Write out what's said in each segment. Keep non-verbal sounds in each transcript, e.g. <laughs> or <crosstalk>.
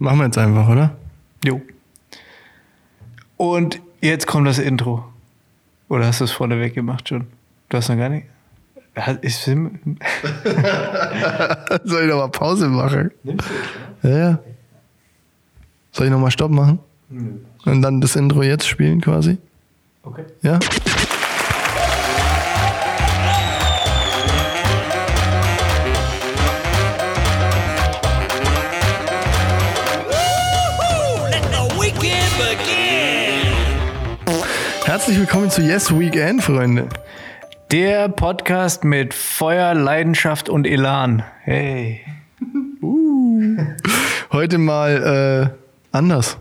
Machen wir jetzt einfach, oder? Jo. Und jetzt kommt das Intro. Oder hast du es vorneweg gemacht schon? Du hast noch gar nicht. Sim <laughs> Soll ich noch mal Pause machen? Nimmst du Ja, ja. Soll ich noch mal Stopp machen? Und dann das Intro jetzt spielen quasi? Okay. Ja? Herzlich willkommen zu Yes Weekend, Freunde. Der Podcast mit Feuer, Leidenschaft und Elan. Hey. <laughs> Heute mal äh, anders.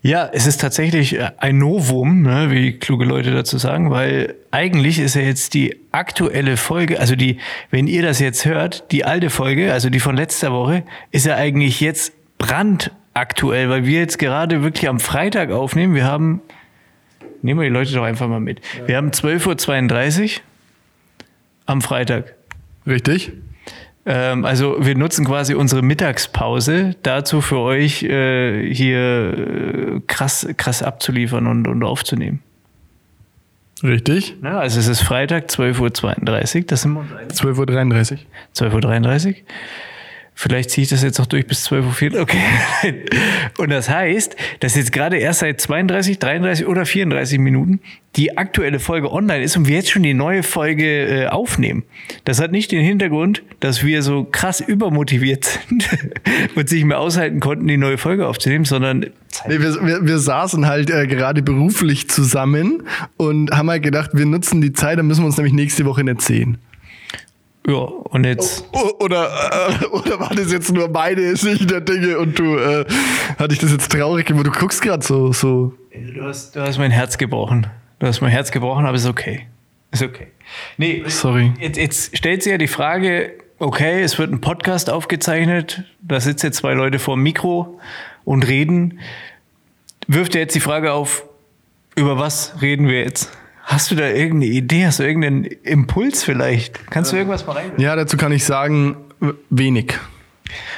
Ja, es ist tatsächlich äh, ein Novum, ne, wie kluge Leute dazu sagen, weil eigentlich ist ja jetzt die aktuelle Folge, also die, wenn ihr das jetzt hört, die alte Folge, also die von letzter Woche, ist ja eigentlich jetzt brandaktuell, weil wir jetzt gerade wirklich am Freitag aufnehmen. Wir haben, nehmen wir die Leute doch einfach mal mit. Wir haben 12.32 Uhr am Freitag. Richtig? Ähm, also wir nutzen quasi unsere Mittagspause dazu für euch äh, hier äh, krass, krass abzuliefern und, und aufzunehmen. Richtig? Ja, also es ist Freitag, 12.32 Uhr, das sind wir uns einig. 12.33 Uhr. 12.33 Uhr. Vielleicht ziehe ich das jetzt noch durch bis 12.04 Uhr. Okay. <laughs> Und das heißt, dass jetzt gerade erst seit 32, 33 oder 34 Minuten die aktuelle Folge online ist und wir jetzt schon die neue Folge äh, aufnehmen. Das hat nicht den Hintergrund, dass wir so krass übermotiviert sind <laughs> und sich mehr aushalten konnten, die neue Folge aufzunehmen, sondern Nee, wir, wir, wir saßen halt äh, gerade beruflich zusammen und haben halt gedacht, wir nutzen die Zeit, dann müssen wir uns nämlich nächste Woche nicht sehen. Ja, und jetzt. O- Oder, äh, oder war das jetzt nur meine Sicht der Dinge und du, äh, hatte ich das jetzt traurig gemacht? Du guckst gerade so, so. Du hast, du hast mein Herz gebrochen. Du hast mein Herz gebrochen, aber ist okay. Ist okay. Nee, Sorry. Jetzt, jetzt stellt sich ja die Frage, okay, es wird ein Podcast aufgezeichnet, da sitzen jetzt zwei Leute vor dem Mikro und reden. Wirft ja jetzt die Frage auf, über was reden wir jetzt? Hast du da irgendeine Idee? Hast du irgendeinen Impuls vielleicht? Kannst du irgendwas mal rein? Ja, dazu kann ich sagen, wenig.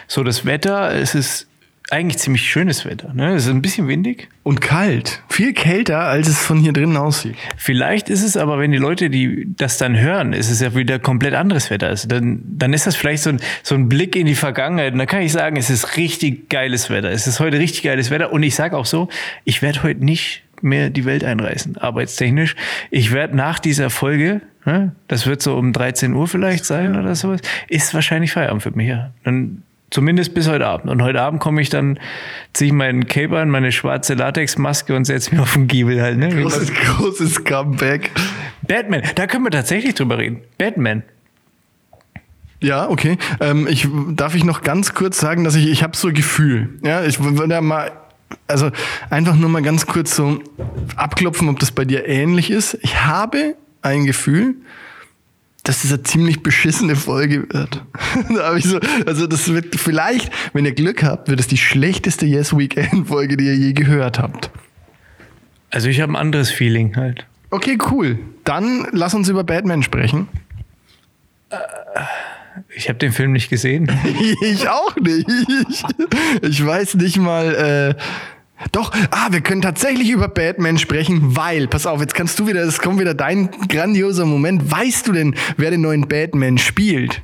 So, das Wetter, es ist eigentlich ziemlich schönes Wetter. Ne? Es ist ein bisschen windig. Und kalt. Viel kälter, als es von hier drinnen aussieht. Vielleicht ist es aber, wenn die Leute, die das dann hören, ist es ja wieder komplett anderes Wetter. Also dann, dann ist das vielleicht so ein, so ein Blick in die Vergangenheit. Und dann kann ich sagen, es ist richtig geiles Wetter. Es ist heute richtig geiles Wetter. Und ich sage auch so, ich werde heute nicht mehr die Welt einreißen, arbeitstechnisch. Ich werde nach dieser Folge, ne, das wird so um 13 Uhr vielleicht sein oder sowas, ist wahrscheinlich Feierabend für mich. Ja. Dann Zumindest bis heute Abend. Und heute Abend komme ich dann, ziehe ich meinen Cape an, meine schwarze Latexmaske und setze mich auf den Giebel halt. Ne? Großes, <laughs> großes Comeback. Batman, da können wir tatsächlich drüber reden. Batman. Ja, okay. Ähm, ich, darf ich noch ganz kurz sagen, dass ich, ich habe so ein Gefühl. Ja, ich würde ja mal, also einfach nur mal ganz kurz so abklopfen, ob das bei dir ähnlich ist. Ich habe ein Gefühl, dass es eine ziemlich beschissene Folge wird. <laughs> da habe ich so, also das wird vielleicht, wenn ihr Glück habt, wird es die schlechteste Yes Weekend Folge, die ihr je gehört habt. Also ich habe ein anderes Feeling halt. Okay, cool. Dann lass uns über Batman sprechen. Ich habe den Film nicht gesehen. <laughs> Ich auch nicht. Ich weiß nicht mal. Äh, doch, ah, wir können tatsächlich über Batman sprechen, weil, pass auf, jetzt kannst du wieder, es kommt wieder dein grandioser Moment. Weißt du denn, wer den neuen Batman spielt?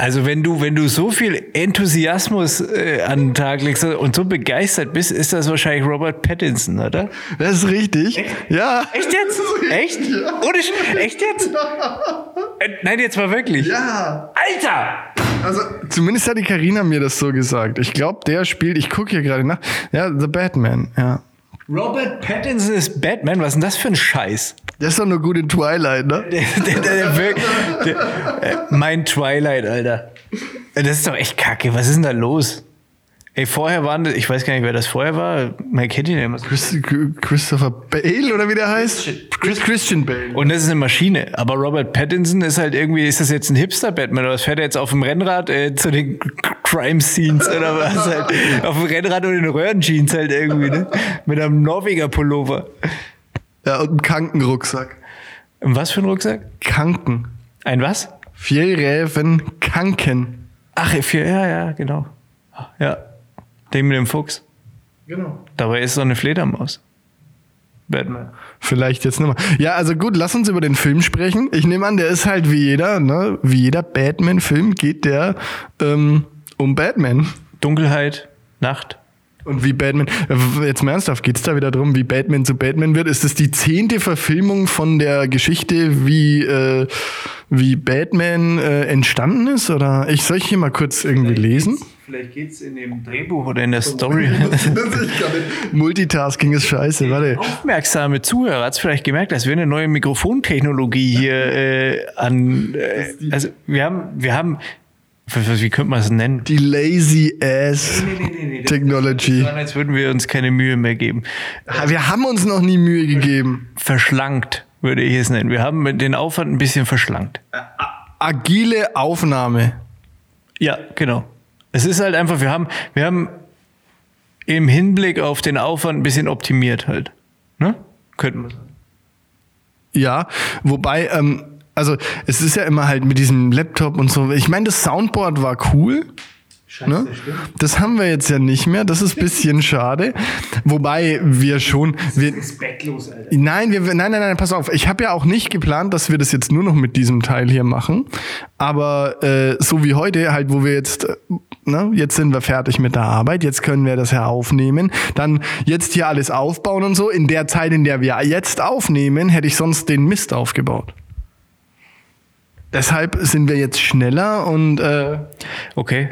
Also wenn du, wenn du so viel Enthusiasmus äh, an den Tag legst und so begeistert bist, ist das wahrscheinlich Robert Pattinson, oder? Das ist richtig. Ja. Echt jetzt? Echt? Ohne Sch Echt jetzt? Äh, nein, jetzt mal wirklich. Ja. Alter! Also, zumindest hat die Karina mir das so gesagt. Ich glaube, der spielt, ich gucke hier gerade nach. Ja, The Batman, ja. Robert Pattinson ist Batman? Was ist denn das für ein Scheiß? Der ist doch nur gut in Twilight, ne? Der, der, der, der, wirkt- der, <laughs> äh, mein Twilight, Alter. Das ist doch echt kacke. Was ist denn da los? Ey, vorher waren das, ich weiß gar nicht, wer das vorher war. Man kennt ihn ja immer. Christopher Bale oder wie der heißt? Chris, Christian Bale. Und das ist eine Maschine. Aber Robert Pattinson ist halt irgendwie, ist das jetzt ein Hipster-Batman oder was fährt er jetzt auf dem Rennrad äh, zu den Crime-Scenes oder was halt? <laughs> Auf dem Rennrad und in Röhrenjeans halt irgendwie, ne? Mit einem Norweger-Pullover. Ja, und einen Krankenrucksack. Und was für ein Rucksack? Kanken. Ein was? Vier Räven Kanken. Ach, für, ja, ja, genau. Ja. Den mit dem Fuchs. Genau. Dabei ist so eine Fledermaus. Batman. Vielleicht jetzt nicht mehr. Ja, also gut, lass uns über den Film sprechen. Ich nehme an, der ist halt wie jeder, ne? Wie jeder Batman-Film geht der ähm, um Batman. Dunkelheit, Nacht. Und wie Batman, jetzt mal ernsthaft, geht's da wieder drum, wie Batman zu Batman wird? Ist es die zehnte Verfilmung von der Geschichte, wie, äh, wie Batman äh, entstanden ist? Oder ich soll ich hier mal kurz irgendwie lesen? Vielleicht geht's in dem Drehbuch oder in der <laughs> Story. Multitasking ist scheiße, warte. Aufmerksame Zuhörer hat es vielleicht gemerkt, dass wir eine neue Mikrofontechnologie hier äh, an. Äh, also wir haben, wir haben, wie könnte man es nennen? Die lazy ass Technology. So, als würden wir uns keine Mühe mehr geben. Wir haben uns noch nie Mühe gegeben. Verschlankt würde ich es nennen. Wir haben den Aufwand ein bisschen verschlankt. Agile Aufnahme. Ja, genau. Es ist halt einfach, wir haben, wir haben im Hinblick auf den Aufwand ein bisschen optimiert halt. Ne? Könnten wir sagen. Ja, wobei, ähm, also es ist ja immer halt mit diesem Laptop und so. Ich meine, das Soundboard war cool. Ne? Das haben wir jetzt ja nicht mehr. Das ist ein bisschen schade. Wobei wir schon. Wir, Respektlos, Alter. nein, wir, nein, nein, nein, pass auf. Ich habe ja auch nicht geplant, dass wir das jetzt nur noch mit diesem Teil hier machen. Aber äh, so wie heute, halt, wo wir jetzt, äh, ne, jetzt sind wir fertig mit der Arbeit, jetzt können wir das ja aufnehmen. Dann jetzt hier alles aufbauen und so. In der Zeit, in der wir jetzt aufnehmen, hätte ich sonst den Mist aufgebaut. Deshalb sind wir jetzt schneller und äh, Okay.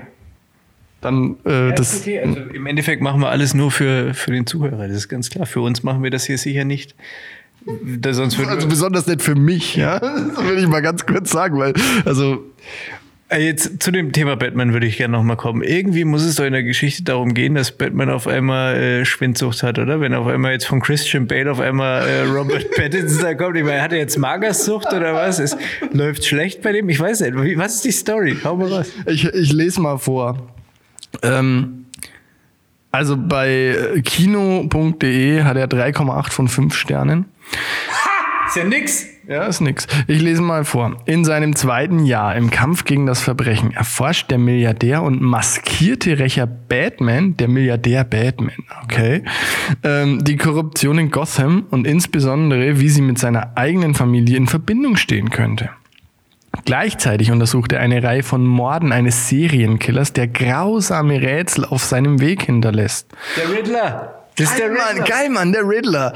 dann äh, das. okay. Also im Endeffekt machen wir alles nur für, für den Zuhörer. Das ist ganz klar. Für uns machen wir das hier sicher nicht. Da, sonst Also besonders nicht für mich, ja. <laughs> Das will ich mal ganz kurz sagen, weil, also, Jetzt zu dem Thema Batman würde ich gerne nochmal kommen. Irgendwie muss es doch in der Geschichte darum gehen, dass Batman auf einmal äh, Schwindsucht hat, oder? Wenn auf einmal jetzt von Christian Bale auf einmal äh, Robert <laughs> Pattinson da kommt. Ich meine, hat er jetzt Magersucht oder was? Es läuft schlecht bei dem? Ich weiß nicht. Wie- Was ist die Story? Hau mal raus. ich, ich lese mal vor. Ähm, also bei kino.de hat er 3,8 von 5 Sternen. Ist ja nix. Ja, ist nix. Ich lese mal vor. In seinem zweiten Jahr im Kampf gegen das Verbrechen erforscht der Milliardär und maskierte Rächer Batman, der Milliardär Batman, okay, ähm, die Korruption in Gotham und insbesondere, wie sie mit seiner eigenen Familie in Verbindung stehen könnte. Gleichzeitig untersucht er eine Reihe von Morden eines Serienkillers, der grausame Rätsel auf seinem Weg hinterlässt. Der Riddler. Das ist der Geil, Mann, Riddler. geil, Mann, der Riddler.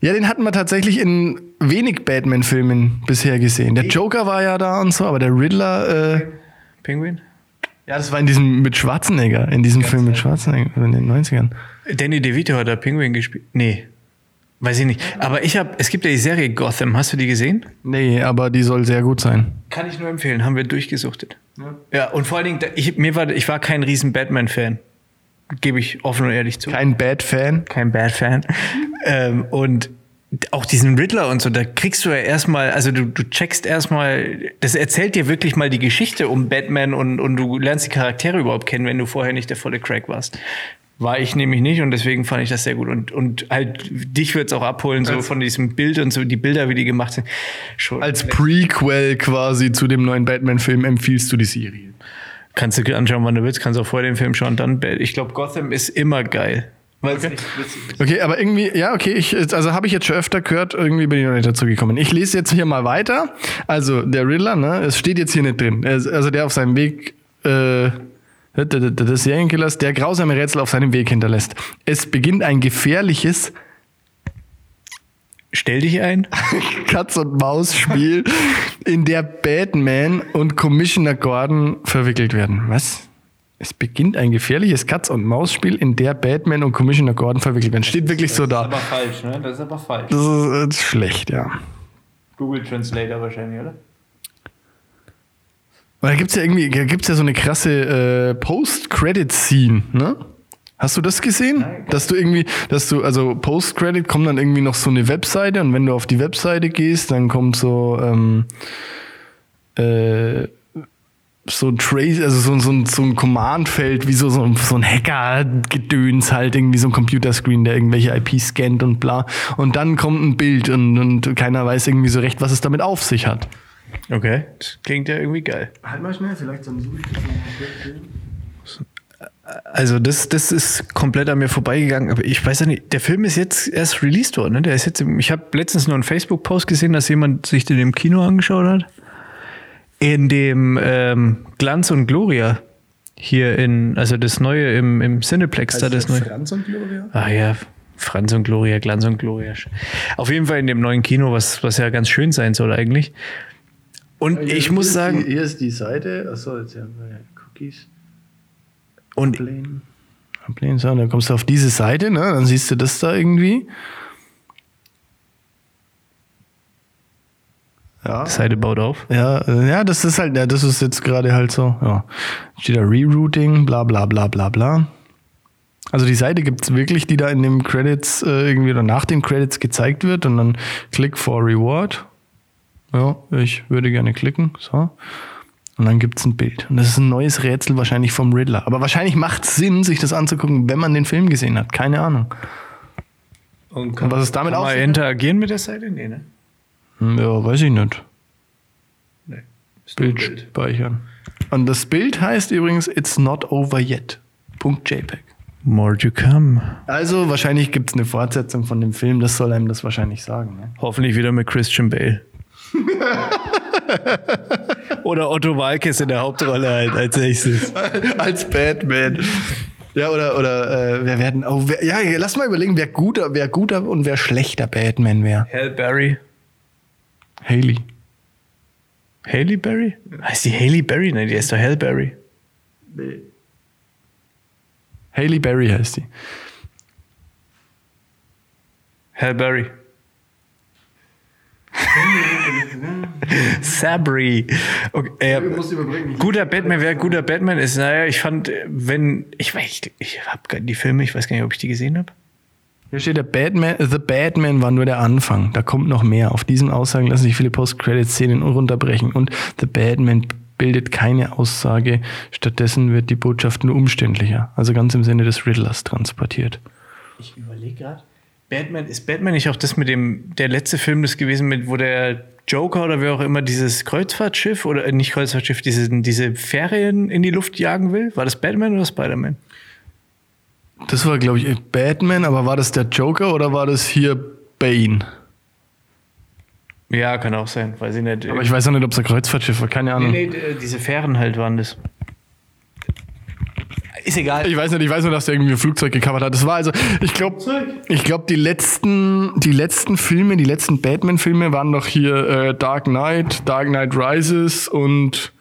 Ja, den hatten wir tatsächlich in wenig Batman-Filmen bisher gesehen. Der Joker war ja da und so, aber der Riddler, äh, Penguin? ja, das war in diesem mit Schwarzenegger, in diesem Film mit Schwarzenegger in den 90ern. Danny DeVito hat da Penguin gespielt. Nee. Weiß ich nicht. Aber ich habe, es gibt ja die Serie Gotham. Hast du die gesehen? Nee, aber die soll sehr gut sein. Kann ich nur empfehlen. Haben wir durchgesuchtet. Ja, und vor allen Dingen, ich, mir war, ich war kein riesen Batman-Fan. Gebe ich offen und ehrlich zu. Kein Bad-Fan. kein Bad-Fan. ähm, und auch diesen Riddler und so, da kriegst du ja erstmal, also du, du checkst erstmal, das erzählt dir wirklich mal die Geschichte um Batman und, und du lernst die Charaktere überhaupt kennen, wenn du vorher nicht der volle Crack warst. War ich nämlich nicht und deswegen fand ich das sehr gut. Und, und halt, dich wird's auch abholen, so von diesem Bild und so, die Bilder, wie die gemacht sind. Schon. Als Prequel quasi zu dem neuen Batman-Film empfiehlst du die Serie. Kannst du anschauen, wann du willst, kannst auch vor dem Film schauen, dann, ich glaube, Gotham ist immer geil. Weil es nicht witzig ist. Okay, aber irgendwie, ja, okay, ich, also habe ich jetzt schon öfter gehört, irgendwie bin ich noch nicht dazu gekommen. Ich lese jetzt hier mal weiter. Also, der Riddler, ne, es steht jetzt hier nicht drin. Also, der auf seinem Weg, äh, des Serienkillers, der grausame Rätsel auf seinem Weg hinterlässt. Es beginnt ein gefährliches Stell dich ein. <laughs> Katz-und-Maus-Spiel, in der Batman und Commissioner Gordon verwickelt werden. Was? Es beginnt ein gefährliches Katz-und-Maus-Spiel, in der Batman und Commissioner Gordon verwickelt werden. Steht wirklich so da. falsch, ne? Das ist aber falsch. Das ist, das ist schlecht, ja. Google Translator wahrscheinlich, oder? Weil da gibt's ja irgendwie, da gibt's ja so eine krasse äh, Post-Credit-Scene, ne? Hast du das gesehen? dass du irgendwie, dass du, also Post-Credit kommt dann irgendwie noch so eine Webseite und wenn du auf die Webseite gehst, dann kommt so, ähm, äh, so ein Trace, also so, so, ein- so ein Command-Feld, wie so, so, ein- so ein Hacker-Gedöns halt, irgendwie so ein Computerscreen, der irgendwelche IP scannt und bla. Und dann kommt ein Bild und, und keiner weiß irgendwie so recht, was es damit auf sich hat. Okay. Das klingt ja irgendwie geil. Halt mal schnell, vielleicht so ein Also das, das ist komplett an mir vorbeigegangen. Aber ich weiß ja nicht, der Film ist jetzt erst released worden. Ne? Der ist jetzt. Ich habe letztens nur einen Facebook-Post gesehen, dass jemand sich den im Kino angeschaut hat. In dem ähm, Glanz und Gloria hier in, also das neue im, im Cineplex da das neue. Franz und Gloria? Ah ja, Franz und Gloria, Glanz und Gloria. Auf jeden Fall in dem neuen Kino, was, was ja ganz schön sein soll eigentlich. Und ich muss sagen, Hier ist die Seite. Achso, jetzt haben wir Cookies. Und Ablehnen. Ablehnen, dann kommst du auf diese Seite, ne? Dann siehst du das da irgendwie. Ja. die Seite baut auf. Ja, ja, das ist halt, ja, das ist jetzt gerade halt so, ja. Steht da Rerouting, bla bla bla bla bla. Also die Seite gibt's wirklich, die da in den Credits äh, irgendwie oder nach den Credits gezeigt wird und dann Click for Reward. Ja, ich würde gerne klicken. So. Und dann gibt's ein Bild. Und das ist ein neues Rätsel wahrscheinlich vom Riddler. Aber wahrscheinlich macht Sinn, sich das anzugucken, wenn man den Film gesehen hat. Keine Ahnung. Und was es damit kann auf man sich hat? interagieren mit der Seite? Nee, ne? Hm, Ja, weiß ich nicht. Nee. Ist ein Bild speichern. Und das Bild heißt übrigens It's not over yet. .jpg. More to come. Also wahrscheinlich gibt es eine Fortsetzung von dem Film, das soll einem das wahrscheinlich sagen. Ne? Hoffentlich wieder mit Christian Bale. <laughs> Oder Otto Walkes in der Hauptrolle halt als nächstes. <laughs> Als Batman. Ja, oder, oder äh, wer werden. Oh, wer, ja, lass mal überlegen, wer guter, wer guter und wer schlechter Batman wäre. Halle Berry. Haley. Haley Berry? Heißt die Haley Berry? Nein, die ist doch Halle Berry. Haley Berry heißt die. Halle Berry. Sabri. Okay, äh, guter Batman, wer guter Batman ist, naja, ich fand, wenn, ich weiß, ich, ich habe die Filme, ich weiß gar nicht, ob ich die gesehen habe. Hier steht der Batman, The Batman war nur der Anfang. Da kommt noch mehr. Auf diesen Aussagen lassen sich viele Post-Credit-Szenen runterbrechen. Und The Batman bildet keine Aussage. Stattdessen wird die Botschaft nur umständlicher. Also ganz im Sinne des Riddlers transportiert. Ich überlege gerade. Batman, ist Batman nicht auch das mit dem, der letzte Film das gewesen, mit, wo der Joker oder wer auch immer dieses Kreuzfahrtschiff oder äh, nicht Kreuzfahrtschiff, diese, diese Ferien in die Luft jagen will? War das Batman oder Spider-Man? Das war, glaube ich, Batman, aber war das der Joker oder war das hier Bane? Ja, kann auch sein, weiß ich nicht. Aber ich weiß auch nicht, ob es ein Kreuzfahrtschiff war, keine Ahnung. nee, nee, äh, diese Fähren halt waren das. Ist egal. Ich weiß nicht, ich weiß nur, dass der irgendwie ein Flugzeug gecovert hat. Das war also, ich glaube, ich glaube, die letzten, die letzten Filme, die letzten Batman-Filme waren doch hier äh, Dark Knight, Dark Knight Rises und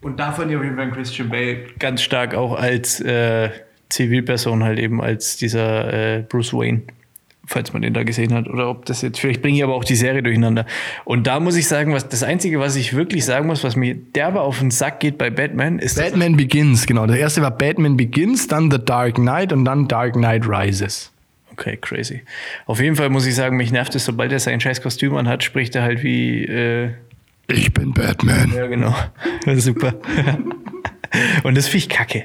Und da fand ich auf jeden Fall Christian Bale ganz stark auch als äh, Zivilperson halt eben als dieser äh, Bruce Wayne, falls man den da gesehen hat. Oder ob das jetzt, vielleicht bringe ich aber auch die Serie durcheinander. Und da muss ich sagen, was das Einzige, was ich wirklich sagen muss, was mir derbe auf den Sack geht bei Batman, ist Batman Begins, genau. Der erste war Batman Begins, dann The Dark Knight und dann Dark Knight Rises. Okay, crazy. Auf jeden Fall muss ich sagen, mich nervt es, sobald er sein scheiß Kostüm anhat, spricht er halt wie, äh, Ich bin Batman. ja genau, <laughs> super. <laughs> Und das finde ich kacke.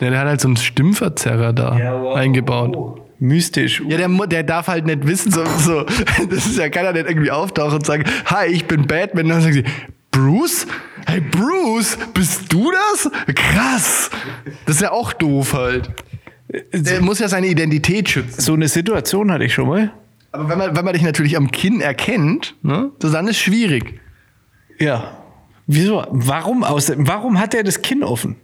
Der, der hat halt so einen Stimmverzerrer da eingebaut. Mystisch. Ja, der, der darf halt nicht wissen, so, so, <laughs> das ist ja keiner, der irgendwie auftaucht und sagt, hi, ich bin Batman. Und dann sagen sie, Bruce? Hey, Bruce, bist du das? Krass. Das ist ja auch doof halt. Der muss ja seine Identität schützen. So eine Situation hatte ich schon mal. Aber wenn man, wenn man dich natürlich am Kinn erkennt, ne, das dann ist schwierig. Ja. Wieso? Warum, aus, warum hat er das Kinn offen?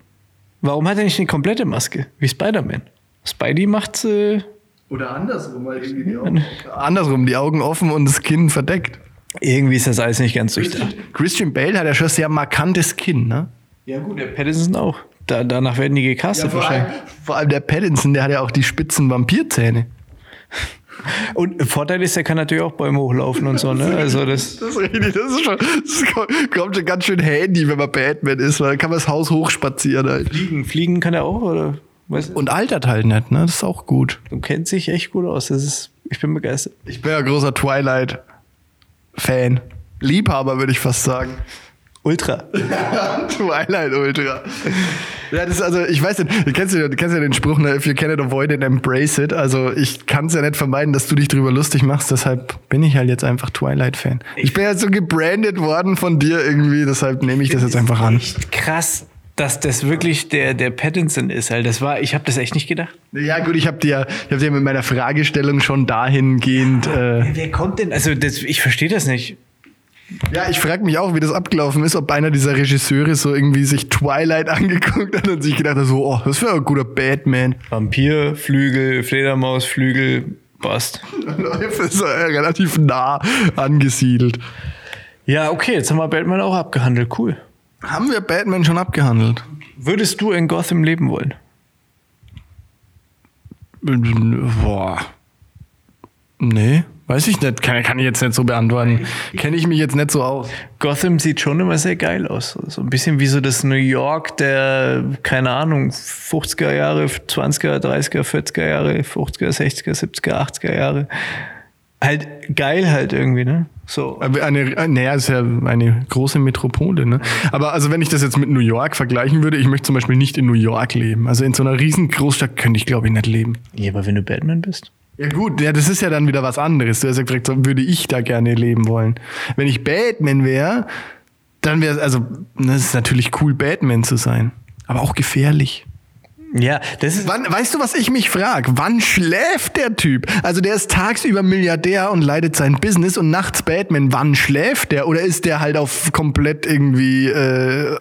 Warum hat er nicht eine komplette Maske? Wie Spider-Man. Spidey macht äh, Oder andersrum, weil irgendwie die Augen, <laughs> andersrum, die Augen offen und das Kinn verdeckt. irgendwie ist das alles nicht ganz durchdacht. Christian Bale hat ja schon ein sehr markantes Kinn, ne? Ja, gut, der Pattinson auch. Da, danach werden die gecastet vor, allem, wahrscheinlich. vor allem der Pattinson, der hat ja auch die spitzen Vampirzähne. Und Vorteil ist, er kann natürlich auch Bäume hochlaufen und so, ne? Also das. Das ist richtig, das ist schon, das kommt- kommt schon ganz schön handy, wenn man Batman ist, weil dann kann man das Haus hochspazieren halt. Fliegen, fliegen kann er auch, oder? Weißt du? Und altert halt nicht, ne? Das ist auch gut. Du kennst sich echt gut aus. Das ist, ich bin begeistert. Ich bin ja großer Twilight-Fan. Liebhaber, würde ich fast sagen. Ultra. <laughs> Twilight Ultra. Ja, das ist also, ich weiß nicht, du kennst ja, du kennst ja den Spruch, ne, if you cannot avoid it, embrace it. Also ich kann es ja nicht vermeiden, dass du dich drüber lustig machst, deshalb bin ich halt jetzt einfach Twilight-Fan. Ich bin ja so gebrandet worden von dir irgendwie, deshalb nehme ich das jetzt einfach an. Echt krass, dass das wirklich der, der Pattinson ist. Halt. Das war, ich habe das echt nicht gedacht. Ja, gut, ich habe dir, ich hab dir mit meiner Fragestellung schon dahingehend. Äh, Wer kommt denn? Also das, ich verstehe das nicht. ja, ich frage mich auch, wie das abgelaufen ist, ob einer dieser Regisseure so irgendwie sich Twilight <laughs> angeguckt hat und sich gedacht hat, so, oh, das wäre ein guter Batman. Vampir, Flügel, Fledermaus, Flügel, passt. <laughs> Das ist äh, relativ nah angesiedelt. Ja, okay, jetzt haben wir Batman auch abgehandelt. Cool. Haben wir Batman schon abgehandelt? Würdest du in Gotham leben wollen? Boah. Nee, weiß ich nicht. Kann, kann ich jetzt nicht so beantworten. Kenne ich mich jetzt nicht so aus. Gotham sieht schon immer sehr geil aus. So ein bisschen wie so das New York der, keine Ahnung, 50er Jahre, 20er, 30er, 40er Jahre, 50er, 60er, 70er, 80er Jahre. Halt geil halt irgendwie, ne? So. Aber Eine, äh, naja, ist ja eine große Metropole, ne? Aber also wenn ich das jetzt mit New York vergleichen würde, ich möchte zum Beispiel nicht in New York leben. Also in so einer riesen Großstadt könnte ich, glaube ich, nicht leben. Ja, aber wenn du Batman bist? Ja gut, ja, das ist ja dann wieder was anderes. Du hast ja gesagt, so würde ich da gerne leben wollen. Wenn ich Batman wäre, dann wäre es, also, das ist natürlich cool, Batman zu sein. Aber auch gefährlich. Ja, das ist. Wann, weißt du, was ich mich frage? Wann schläft der Typ? Also der ist tagsüber Milliardär und leitet sein Business und nachts Batman. Wann schläft der? Oder ist der halt auf komplett irgendwie, äh,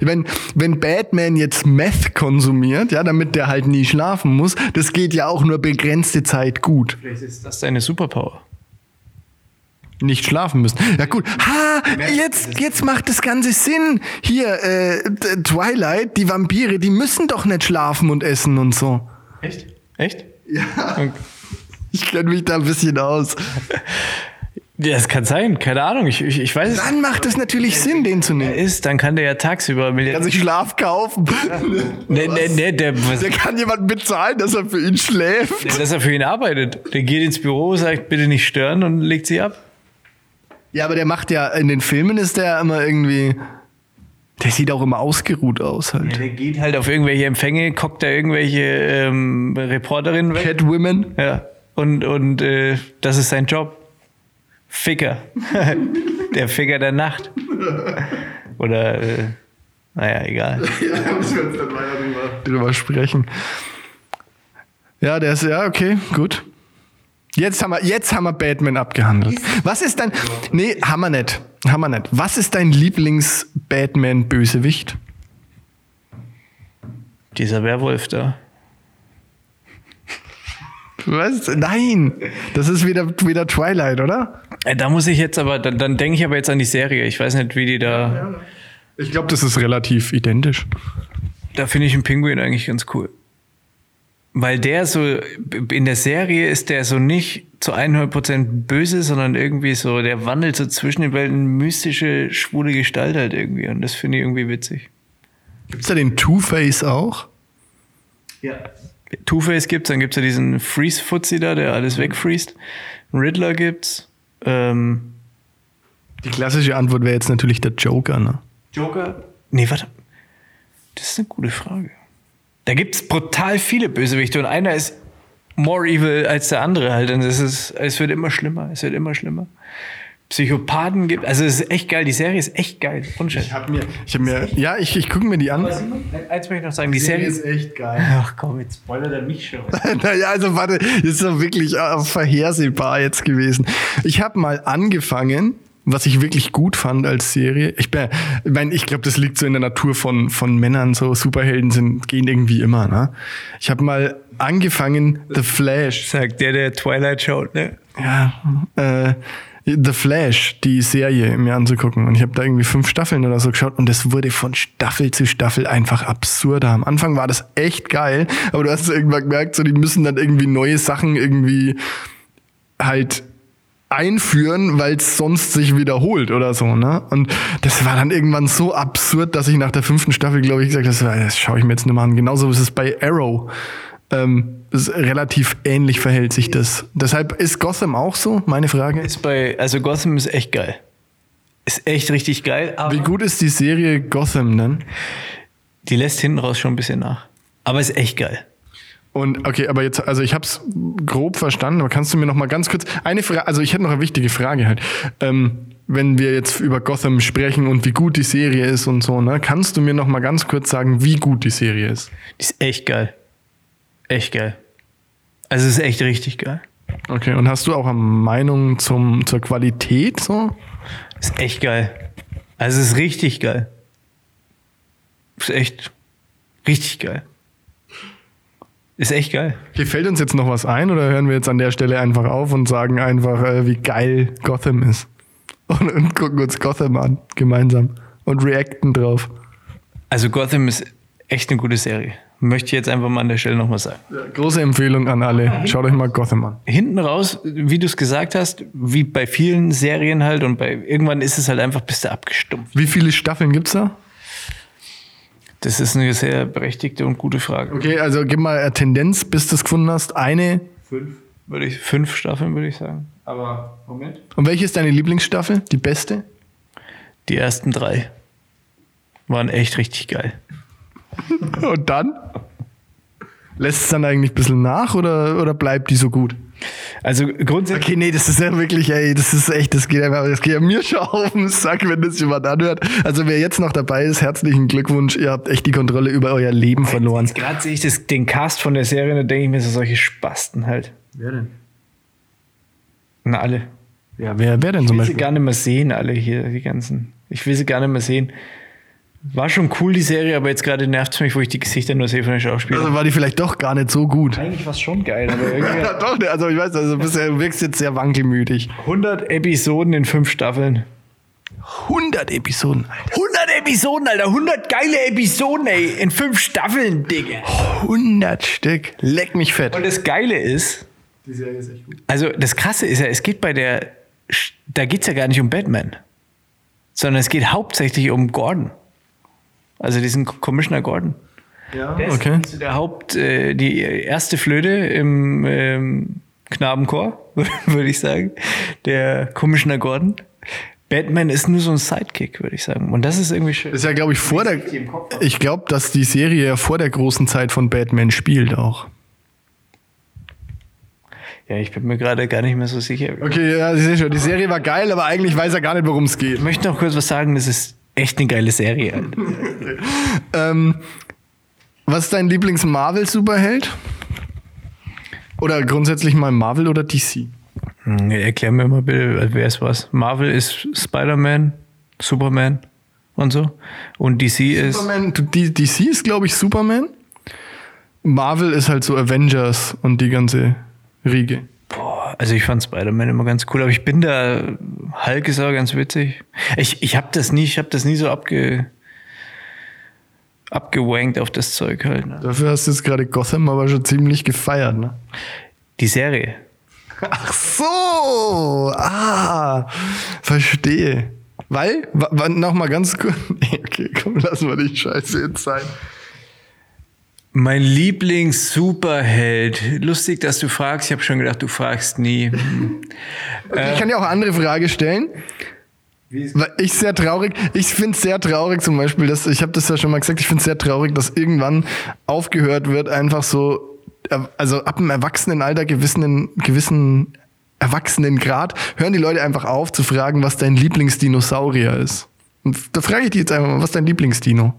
wenn, wenn Batman jetzt Meth konsumiert, ja, damit der halt nie schlafen muss, das geht ja auch nur begrenzte Zeit gut. Vielleicht ist das deine Superpower. Nicht schlafen müssen. Ja gut. Ha, jetzt, jetzt macht das Ganze Sinn. Hier, äh, Twilight, die Vampire, die müssen doch nicht schlafen und essen und so. Echt? Echt? Ich kenne mich da ein bisschen aus. Ja, das kann sein, keine Ahnung. Ich, ich, ich weiß es. Dann macht es natürlich Sinn, den zu er nehmen. ist, dann kann der ja tagsüber Kann Milliardär. sich Schlaf kaufen. <laughs> Nee, nee, nee, der, was, Der kann jemanden bezahlen, dass er für ihn schläft. dass er für ihn arbeitet. Der geht ins Büro, sagt, bitte nicht stören und legt sie ab. Ja, aber der macht ja, in den Filmen ist der immer irgendwie, der sieht auch immer ausgeruht aus halt. Der geht halt auf irgendwelche Empfänge, guckt da irgendwelche ähm, Reporterinnen weg. Catwomen. Ja. Und, und äh, das ist sein Job. Ficker. <laughs> der Ficker der Nacht. <laughs> Oder, äh, naja, egal. <laughs> Ja, da müssen wir jetzt dann weiter drüber, drüber sprechen. Ja, der ist, ja, okay, gut. Jetzt haben wir, jetzt haben wir Batman abgehandelt. Was ist dein, nee, haben wir nicht, haben wir nicht. Was ist dein Lieblings-Batman-Bösewicht? Dieser Werwolf da. Was? Nein, das ist wieder, wieder Twilight, oder? Äh, Da muss ich jetzt aber, dann, dann denke ich aber jetzt an die Serie. Ich weiß nicht, wie die da. Ich glaube, das ist relativ identisch. Da finde ich einen Pinguin eigentlich ganz cool. Weil der so, in der Serie ist der so nicht zu 100% böse, sondern irgendwie so, der wandelt so zwischen den Welten mystische, schwule Gestalt halt irgendwie. Und das finde ich irgendwie witzig. Gibt's da den Two-Face auch? Ja. Two-Face gibt's, dann gibt's ja diesen Freeze-Fuzzi da, der alles wegfreest. Riddler gibt's. Ähm, Die klassische Antwort wäre jetzt natürlich der Joker, ne? Joker? Nee, warte. Das ist eine gute Frage. Da gibt's brutal viele Bösewichte und einer ist more evil als der andere halt. Und es, ist, es wird immer schlimmer. Es wird immer schlimmer. Psychopathen gibt, also es ist echt geil. Die Serie ist echt geil. Unschätz. Ich hab mir, ich hab mir, ja, ich, ich gucke mir die an. Eins möchte ich noch sagen. Die Serie ist. echt geil. Ach komm, jetzt spoilert er mich schon. <laughs> naja, also warte, das ist doch wirklich äh, vorhersehbar jetzt gewesen. Ich habe mal angefangen, was ich wirklich gut fand als Serie. Ich bin, ich mein, ich glaube, das liegt so in der Natur von, von Männern. So Superhelden sind, gehen irgendwie immer, ne? Ich habe mal angefangen, The Flash. Sagt der, der Twilight schaut, ne? Ja, äh, The Flash, die Serie mir anzugucken. Und ich habe da irgendwie fünf Staffeln oder so geschaut und es wurde von Staffel zu Staffel einfach absurder. Am Anfang war das echt geil, aber du hast irgendwann gemerkt, so die müssen dann irgendwie neue Sachen irgendwie halt einführen, weil es sonst sich wiederholt oder so, ne? Und das war dann irgendwann so absurd, dass ich nach der fünften Staffel, glaube ich, gesagt habe, das, schaue ich mir jetzt nicht mal an. Genauso ist es bei Arrow. Ähm, relativ ähnlich verhält sich das. Deshalb ist Gotham auch so, meine Frage. Ist bei, also Gotham ist echt geil. Ist echt richtig geil, Wie gut ist die Serie Gotham denn? die lässt hinten raus schon ein bisschen nach. Aber ist echt geil. Und okay, aber jetzt, also ich habe es grob verstanden, aber kannst du mir noch mal ganz kurz eine Frage, also ich hätte noch eine wichtige Frage halt. Ähm, wenn wir jetzt über Gotham sprechen und wie gut die Serie ist und so, ne, kannst du mir noch mal ganz kurz sagen, wie gut die Serie ist? Die ist echt geil. Echt geil. Also es ist echt richtig geil. Okay, und hast du auch eine Meinung zum, zur Qualität so? Ist echt geil. Also es ist richtig geil. Ist echt richtig geil. Ist echt geil. Okay, fällt uns jetzt noch was ein oder hören wir jetzt an der Stelle einfach auf und sagen einfach, äh, wie geil Gotham ist? Und, und gucken uns Gotham an, gemeinsam. Und reacten drauf. Also Gotham ist echt eine gute Serie. Möchte ich jetzt einfach mal an der Stelle nochmal sagen. Große Empfehlung an alle. Schaut euch mal Gotham an. Hinten raus, wie du es gesagt hast, wie bei vielen Serien halt und bei irgendwann ist es halt einfach, bist du abgestumpft. Wie viele Staffeln gibt's da? Das ist eine sehr berechtigte und gute Frage. Okay, also gib mal eine Tendenz, bis du es gefunden hast. Eine. Fünf, würde ich, fünf Staffeln, würde ich sagen. Aber Moment. Und welche ist deine Lieblingsstaffel? Die beste? Die ersten drei waren echt richtig geil. Und dann? Lässt es dann eigentlich ein bisschen nach oder, oder bleibt die so gut? Also grundsätzlich. Okay, nee, das ist ja wirklich, ey, das ist echt, das geht, ja- das geht ja mir <laughs> schon auf den Sack, wenn das jemand anhört. Also wer jetzt noch dabei ist, herzlichen Glückwunsch, ihr habt echt die Kontrolle über euer Leben verloren. Gerade sehe ich das, den Cast von der Serie, da denke ich mir so solche Spasten halt. Wer denn? Na, alle. Ja, wer, wer denn zum Ich will sie Beispiel? gar nicht mehr sehen, alle hier, die ganzen. Ich will sie gar nicht mehr sehen. War schon cool, die Serie, aber jetzt gerade nervt es mich, wo ich die Gesichter nur sehe von den Schauspielern. Also war die vielleicht doch gar nicht so gut. Eigentlich war es schon geil, aber <laughs> irgendwie. Ja, doch, ne, also ich weiß, also bisher du wirkst jetzt sehr wankelmütig. 100 Episoden in fünf Staffeln. 100 Episoden, Alter. 100 Episoden, Alter. 100 geile Episoden, ey. In fünf Staffeln, Digga. 100 Stück. Leck mich fett. Und das Geile ist, Die Serie ist echt gut. also das Krasse ist ja, es geht bei der, da geht es ja gar nicht um Batman, sondern es geht hauptsächlich um Gordon. Also diesen Commissioner Gordon. Ja, Der ist okay. so der Haupt, äh, die erste Flöte im ähm, Knabenchor, <laughs> würde ich sagen. Der Commissioner Gordon. Batman ist nur so ein Sidekick, würde ich sagen. Und das ist irgendwie schön. Das ist ja, glaube ich, vor der. Ich glaube, dass die Serie ja vor der großen Zeit von Batman spielt auch. Ja, ich bin mir gerade gar nicht mehr so sicher. Okay, ja, ich sehe schon. Die Serie war geil, aber eigentlich weiß er gar nicht, worum es geht. Ich möchte noch kurz was sagen, das ist echt eine geile Serie. <laughs> Ähm, was ist dein Lieblings-Marvel-Superheld? Oder grundsätzlich mal Marvel oder DC? Hm, Erklär mir mal bitte, wer ist was. Marvel ist Spider-Man, Superman und so. Und DC ist. Superman, die- DC ist, glaube ich, Superman. Marvel ist halt so Avengers und die ganze Riege. Also ich fand Spider-Man immer ganz cool, aber ich bin da. Hulk ist auch ganz witzig. Ich, ich habe das nie, ich habe das nie so abge. abgewankt auf das Zeug halt. Ne? Dafür hast du jetzt gerade Gotham aber schon ziemlich gefeiert, ne? Die Serie. Ach so, ah, verstehe. Weil, wa- wa- noch mal ganz kurz, <laughs> okay, komm, lassen wir die Scheiße jetzt sein. Mein Lieblings-Superheld. Lustig, dass du fragst. Ich habe schon gedacht, du fragst nie. Hm. Ich kann ja auch eine andere Frage stellen. Ich sehr traurig, ich finde es sehr traurig zum Beispiel, dass, ich habe das ja schon mal gesagt, ich finde es sehr traurig, dass irgendwann aufgehört wird, einfach so, äh, also ab einem Erwachsenenalter, gewissen, gewissen Erwachsenengrad, hören die Leute einfach auf zu fragen, was dein Lieblingsdinosaurier ist. Und da frage ich dich jetzt einfach mal, was ist dein Lieblingsdino?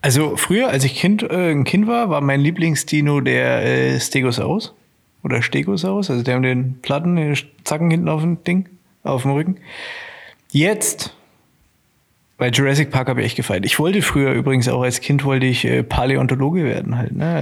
Also früher, als ich kind, äh, ein Kind war, war mein Lieblingsdino der äh, Stegosaurus. Oder Stegosaurus, also der mit den Platten, den Zacken hinten auf dem Ding, auf dem Rücken. Jetzt, bei Jurassic Park habe ich echt gefeiert. Ich wollte früher übrigens auch als Kind wollte ich äh, Paläontologe werden halt. Ne?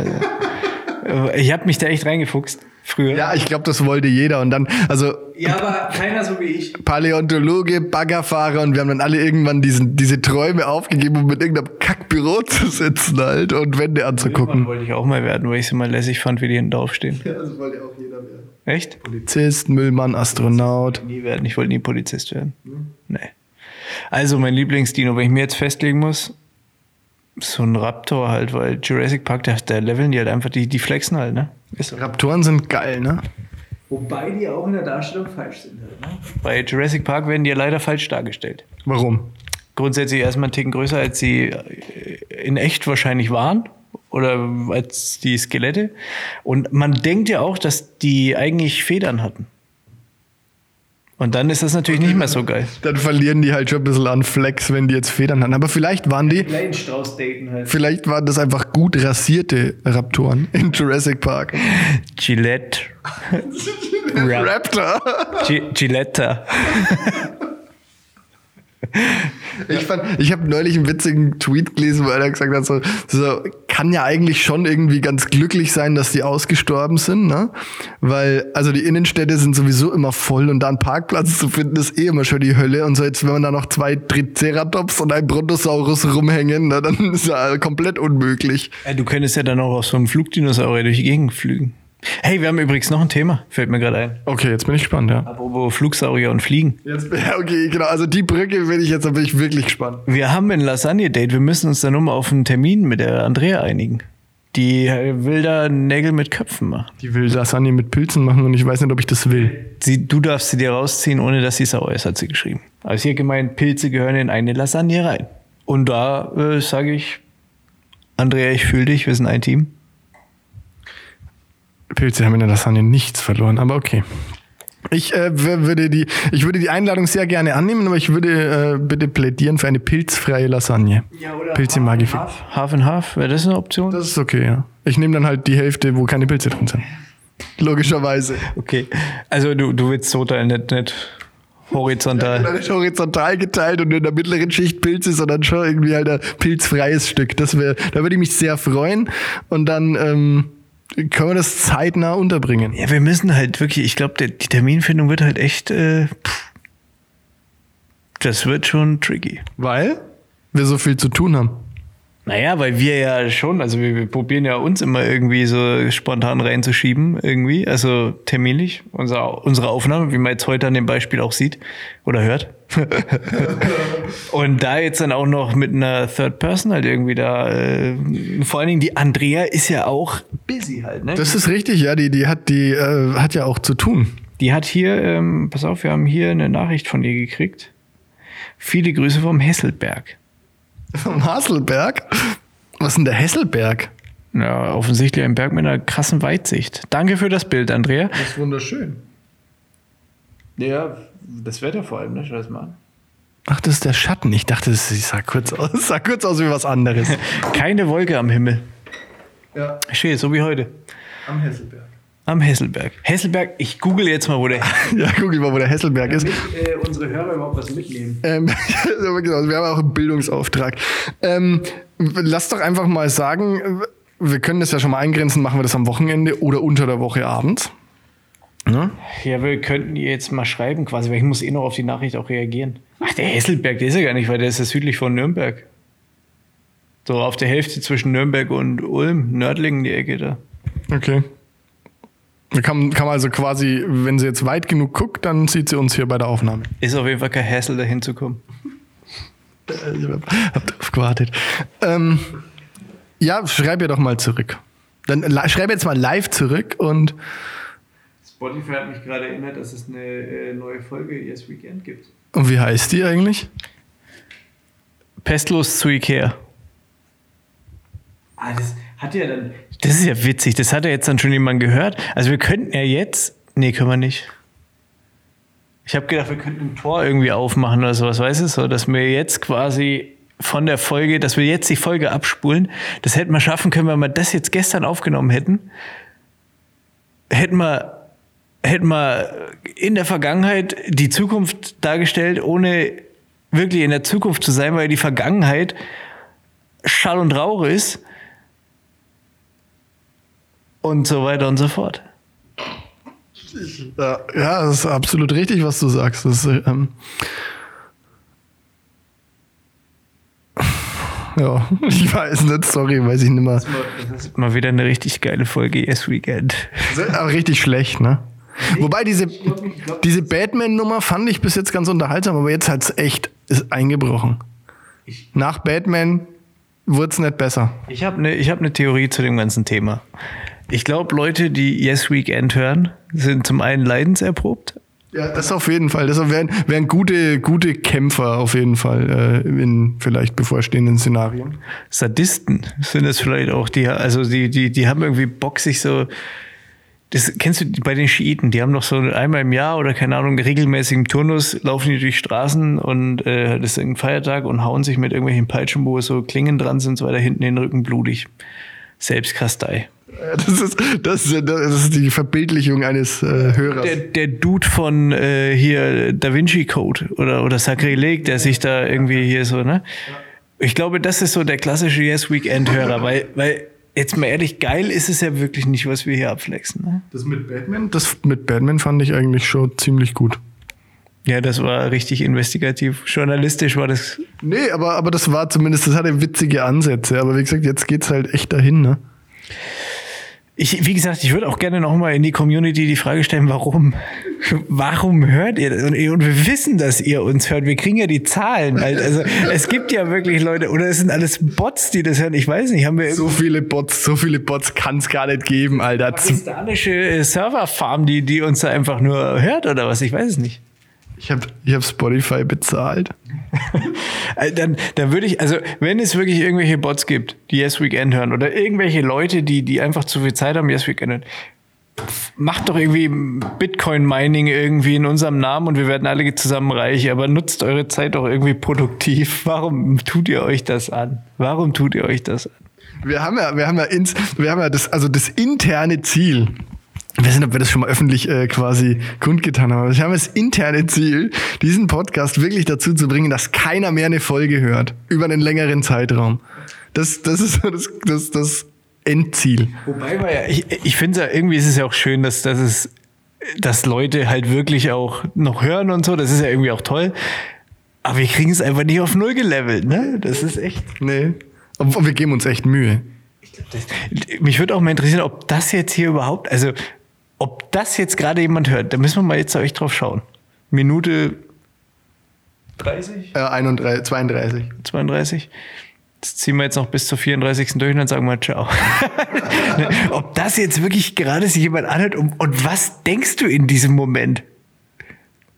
Also, <laughs> äh, ich habe mich da echt reingefuchst früher. Ja, ich glaube, das wollte jeder. Und dann, also ja, aber keiner so wie ich. Paläontologe, Baggerfahrer und wir haben dann alle irgendwann diesen, diese Träume aufgegeben, um mit irgendeinem Kackbüro <laughs> zu sitzen halt und Wände Irgendwann anzugucken. wollte ich auch mal werden, weil ich es immer lässig fand, wie die hinten draufstehen. Ja, das wollte auch jeder werden. Echt? Polizist, Müllmann, Astronaut. Nie werden. Ich wollte nie Polizist werden. Nee. Also mein Lieblingsdino, wenn ich mir jetzt festlegen muss, so ein Raptor halt, weil Jurassic Park, da, da leveln die halt einfach, die, die flexen halt, ne? Ist. Raptoren sind geil, ne? Wobei die auch in der Darstellung falsch sind halt, ne? Bei Jurassic Park werden die ja leider falsch dargestellt. Warum? Grundsätzlich erstmal einen Ticken größer, als sie äh, in echt wahrscheinlich waren. oder als die Skelette. Und man denkt ja auch, dass die eigentlich Federn hatten. Und dann ist das natürlich nicht mehr so geil. <laughs> Dann verlieren die halt schon ein bisschen an Flex, wenn die jetzt Federn haben. Aber vielleicht waren die, halt. vielleicht waren das einfach gut rasierte Raptoren in Jurassic Park. Gillette. Rap. <laughs> Raptor. Gi Gilletta. <laughs> <laughs> Ich, fand, ich habe neulich einen witzigen Tweet gelesen, wo einer gesagt hat, so, so kann ja eigentlich schon irgendwie ganz glücklich sein, dass die ausgestorben sind, ne? Weil, also die Innenstädte sind sowieso immer voll und da einen Parkplatz zu finden, ist eh immer schon die Hölle. Und so jetzt, wenn man da noch zwei Triceratops und ein Brontosaurus rumhängen, na, dann <laughs> ist ja komplett unmöglich. Ja, du könntest ja dann auch auf so einem Flugdinosaurier durch die Gegend flügen. Hey, wir haben übrigens noch ein Thema, fällt mir gerade ein. Okay, jetzt bin ich gespannt, ja. Apropos Flugsaurier und Fliegen. Jetzt, ja, <laughs> okay, genau. Also die Brücke bin ich jetzt, da bin ich wirklich gespannt. Wir haben ein Lasagne-Date. Wir müssen uns dann nur mal auf einen Termin mit der Andrea einigen. Die äh, will da Nägel mit Köpfen machen. Die will Lasagne mit Pilzen machen und ich weiß nicht, ob ich das will. Sie, du darfst sie dir rausziehen, ohne dass sie sauer ist, hat sie geschrieben. Also sie hat gemeint, Pilze gehören in eine Lasagne rein. Und da äh, sage ich, Andrea, ich fühle dich, wir sind ein Team. Pilze haben in der Lasagne nichts verloren, aber okay. Ich, äh, würde die, ich würde die Einladung sehr gerne annehmen, aber ich würde äh, bitte plädieren für eine pilzfreie Lasagne. Pilze mag ich. Half, Half and Half, wäre das eine Option? Das ist okay, ja. Ich nehme dann halt die Hälfte, wo keine Pilze drin sind. Logischerweise. Okay. Also du, du willst total nicht, nicht horizontal. Dann nicht horizontal geteilt und in der mittleren Schicht Pilze, sondern schon irgendwie halt ein pilzfreies Stück. Das wäre, da würde ich mich sehr freuen. Und dann ähm, können wir das zeitnah unterbringen. Ja, wir müssen halt wirklich, ich glaube, die Terminfindung wird halt echt, äh, pff, das wird schon tricky. Weil wir so viel zu tun haben. Naja, weil wir ja schon, also wir, wir probieren ja uns immer irgendwie so spontan reinzuschieben, irgendwie, also terminlich, unsere, unsere Aufnahme, wie man jetzt heute an dem Beispiel auch sieht oder hört. <laughs> Und da jetzt dann auch noch mit einer Third Person halt irgendwie da, äh, vor allen Dingen die Andrea ist ja auch busy halt, ne? Das ist richtig, ja. Die, die hat, die äh, hat ja auch zu tun. Die hat hier, ähm, pass auf, wir haben hier eine Nachricht von ihr gekriegt. Viele Grüße vom Hesselberg. Vom Hasselberg. Was ist denn der Hesselberg? Ja, offensichtlich ein Berg mit einer krassen Weitsicht. Danke für das Bild, Andrea. Das ist wunderschön. Ja, das Wetter vor allem, ne? Schau das mal an. Ach, das ist der Schatten. Ich dachte, das sah kurz aus, <laughs> sah kurz aus wie was anderes. Keine Wolke am Himmel. ja, Schön, so wie heute. am Hesselberg. Am Hesselberg. Hesselberg, ich google jetzt mal, wo der. <laughs> Ja, guck mal, wo der Hesselberg ist. äh, unsere Hörer überhaupt was mitnehmen. Ähm, <laughs> genau, wir haben auch einen Bildungsauftrag. Ähm, lass doch einfach mal sagen, wir können das ja schon mal eingrenzen, machen wir das am Wochenende oder unter der Woche abends. Ne? Ja, wir könnten ihr jetzt mal schreiben quasi, weil ich muss eh noch auf die Nachricht auch reagieren. Ach, der Hesselberg, der ist ja gar nicht, weil der ist ja südlich von Nürnberg. So auf der Hälfte zwischen Nürnberg und Ulm, Nördlingen die Ecke da. Okay. Kann, kann man also quasi, wenn sie jetzt weit genug guckt, dann sieht sie uns hier bei der Aufnahme. Ist auf jeden Fall kein Hassel, da hinzukommen. <laughs> Ich hab, drauf gewartet. Ähm, ja, schreib ihr doch mal zurück. Dann schreib jetzt mal live zurück und Spotify hat mich gerade erinnert, dass es eine äh, neue Folge Yes Weekend gibt. Und wie heißt die eigentlich? Pestlos zu Ikea. Ah, das hat ja dann. Das ist ja witzig, das hat ja jetzt dann schon jemand gehört. Also wir könnten ja jetzt. Nee, können wir nicht. Ich habe gedacht, wir könnten ein Tor irgendwie aufmachen oder sowas, weißt du, so, dass wir jetzt quasi von der Folge, dass wir jetzt die Folge abspulen. Das hätten wir schaffen können, wenn wir das jetzt gestern aufgenommen hätten. Hätten wir, hätten wir in der Vergangenheit die Zukunft dargestellt, ohne wirklich in der Zukunft zu sein, weil die Vergangenheit Schall und Rauch ist. Und so weiter und so fort. Ja, ja, das ist absolut richtig, was du sagst. Das, ähm ja, <laughs> ich weiß nicht, sorry, weiß ich nicht mehr. Das ist mal wieder eine richtig geile Folge Yes Weekend. Aber richtig schlecht, ne? Wobei diese, diese Batman-Nummer fand ich bis jetzt ganz unterhaltsam, aber jetzt hat's echt ist eingebrochen. Nach Batman wurde es nicht besser. Ich habe eine hab ne Theorie zu dem ganzen Thema. Ich glaube, Leute, die Yes Weekend hören, sind zum einen leidenserprobt Ja, das auf jeden Fall. Das wären, wären gute, gute Kämpfer auf jeden Fall äh, in vielleicht bevorstehenden Szenarien. Sadisten sind das vielleicht auch, die, also die, die, die haben irgendwie Bock, sich so. Das kennst du bei den Schiiten, die haben noch so einmal im Jahr oder keine Ahnung, regelmäßig im Turnus laufen die durch Straßen und äh, das ist ein Feiertag und hauen sich mit irgendwelchen Peitschen, wo so Klingen dran sind, so weiter hinten in den Rücken blutig. Selbstkastei. <laughs> Das ist, das ist, das ist die Verbildlichung eines äh, Hörers. Der, der Dude von äh, hier Da Vinci Code oder, oder Sacrilege, der sich da irgendwie hier so, ne? Ich glaube, das ist so der klassische Yes Weekend-Hörer, weil, weil jetzt mal ehrlich, geil ist es ja wirklich nicht, was wir hier abflexen. Ne? Das mit Batman? Das mit Batman fand ich eigentlich schon ziemlich gut. Ja, das war richtig investigativ. Journalistisch war das. Nee, aber, aber das war zumindest, das hatte witzige Ansätze. Aber wie gesagt, jetzt geht's halt echt dahin, ne? Ich, wie gesagt, ich würde auch gerne noch mal in die Community die Frage stellen, warum? Warum hört ihr das? Und, und wir wissen, dass ihr uns hört. Wir kriegen ja die Zahlen. Also es gibt ja wirklich Leute, oder es sind alles Bots, die das hören. Ich weiß nicht, haben wir So viele Bots, so viele Bots kann's gar nicht geben, Alter. pakistanische Serverfarm, die, die uns da einfach nur hört oder was? Ich weiß es nicht. Ich habe ich hab Spotify bezahlt. <laughs> Äh, Dann, dann würde ich, also wenn es wirklich irgendwelche Bots gibt, die Yes Weekend hören oder irgendwelche Leute, die, die einfach zu viel Zeit haben, Yes Weekend hören, macht doch irgendwie Bitcoin-Mining irgendwie in unserem Namen und wir werden alle zusammen reich, aber nutzt eure Zeit doch irgendwie produktiv. <laughs> Warum tut ihr euch das an? Warum tut ihr euch das an? Wir haben ja, wir haben ja, ins, wir haben ja das, also das interne Ziel. Ich weiß nicht, ob wir das schon mal öffentlich äh, quasi kundgetan haben, wir haben das interne Ziel, diesen Podcast wirklich dazu zu bringen, dass keiner mehr eine Folge hört über einen längeren Zeitraum. Das, das ist so das, das, das Endziel. Wobei wir ja, ich, ich finde ja, irgendwie ist es ja auch schön, dass, dass es, dass Leute halt wirklich auch noch hören und so. Das ist ja irgendwie auch toll. Aber wir kriegen es einfach nicht auf Null gelevelt, ne? Das ist echt. Nee. Aber wir geben uns echt Mühe. Das, mich würde auch mal interessieren, ob das jetzt hier überhaupt, also das jetzt gerade jemand hört, da müssen wir mal jetzt euch drauf schauen. Minute 30? Äh, 31, 32. 32. Das ziehen wir jetzt noch bis zur 34. durch und dann sagen wir ciao. <laughs> ob das jetzt wirklich gerade sich jemand anhört und, und was denkst du in diesem Moment?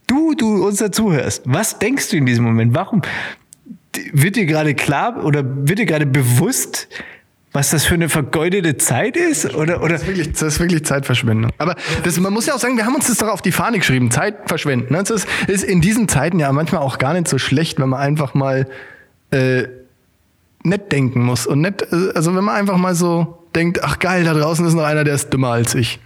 Du, du uns dazuhörst, was denkst du in diesem Moment? Warum? Wird dir gerade klar oder wird dir gerade bewusst, was das für eine vergeudete Zeit ist? Oder, oder Das ist wirklich, das ist wirklich Zeitverschwendung. Aber das, man muss ja auch sagen, wir haben uns das doch auf die Fahne geschrieben, Zeit verschwenden. ne? Das ist, ist in diesen Zeiten ja manchmal auch gar nicht so schlecht, wenn man einfach mal äh, nett denken muss. Und nett, also wenn man einfach mal so denkt, ach geil, da draußen ist noch einer, der ist dümmer als ich.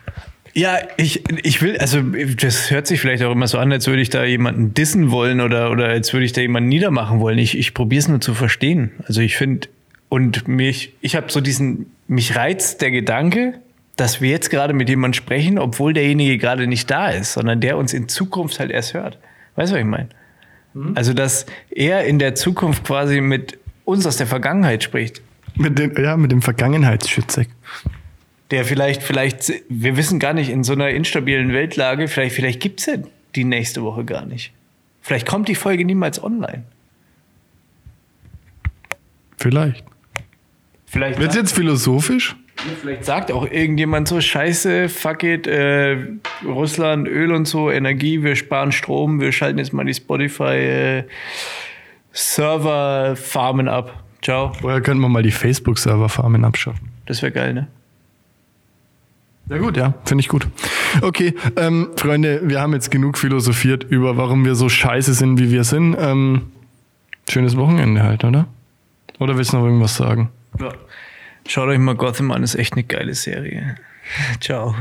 Ja, ich, ich will, also das hört sich vielleicht auch immer so an, als würde ich da jemanden dissen wollen oder, oder als würde ich da jemanden niedermachen wollen. Ich, ich probiere es nur zu verstehen. Also ich finde, und mich, ich habe so diesen, mich reizt der Gedanke, dass wir jetzt gerade mit jemandem sprechen, obwohl derjenige gerade nicht da ist, sondern der uns in Zukunft halt erst hört. Weißt du, was ich meine? Also, dass er in der Zukunft quasi mit uns aus der Vergangenheit spricht. Mit den, ja, mit dem Vergangenheitsschützeck. der vielleicht, vielleicht, wir wissen gar nicht, in so einer instabilen Weltlage, vielleicht, vielleicht gibt's ja die nächste Woche gar nicht. Vielleicht kommt die Folge niemals online. Vielleicht. Vielleicht, sagt, jetzt philosophisch? vielleicht sagt auch irgendjemand so, scheiße, fuck it, äh, Russland, Öl und so, Energie, wir sparen Strom, wir schalten jetzt mal die Spotify äh, ab. Ciao. Woher könnten wir mal die Facebook-Server-Farmen abschaffen? Das wäre geil, ne? Ja gut, ja, finde ich gut. Okay, ähm, Freunde, wir haben jetzt genug philosophiert über, warum wir so scheiße sind, wie wir sind. Ähm, schönes Wochenende halt, oder? Oder willst du noch irgendwas sagen? Ja. Schaut euch mal Gotham an, ist echt eine geile Serie. <laughs> Ciao.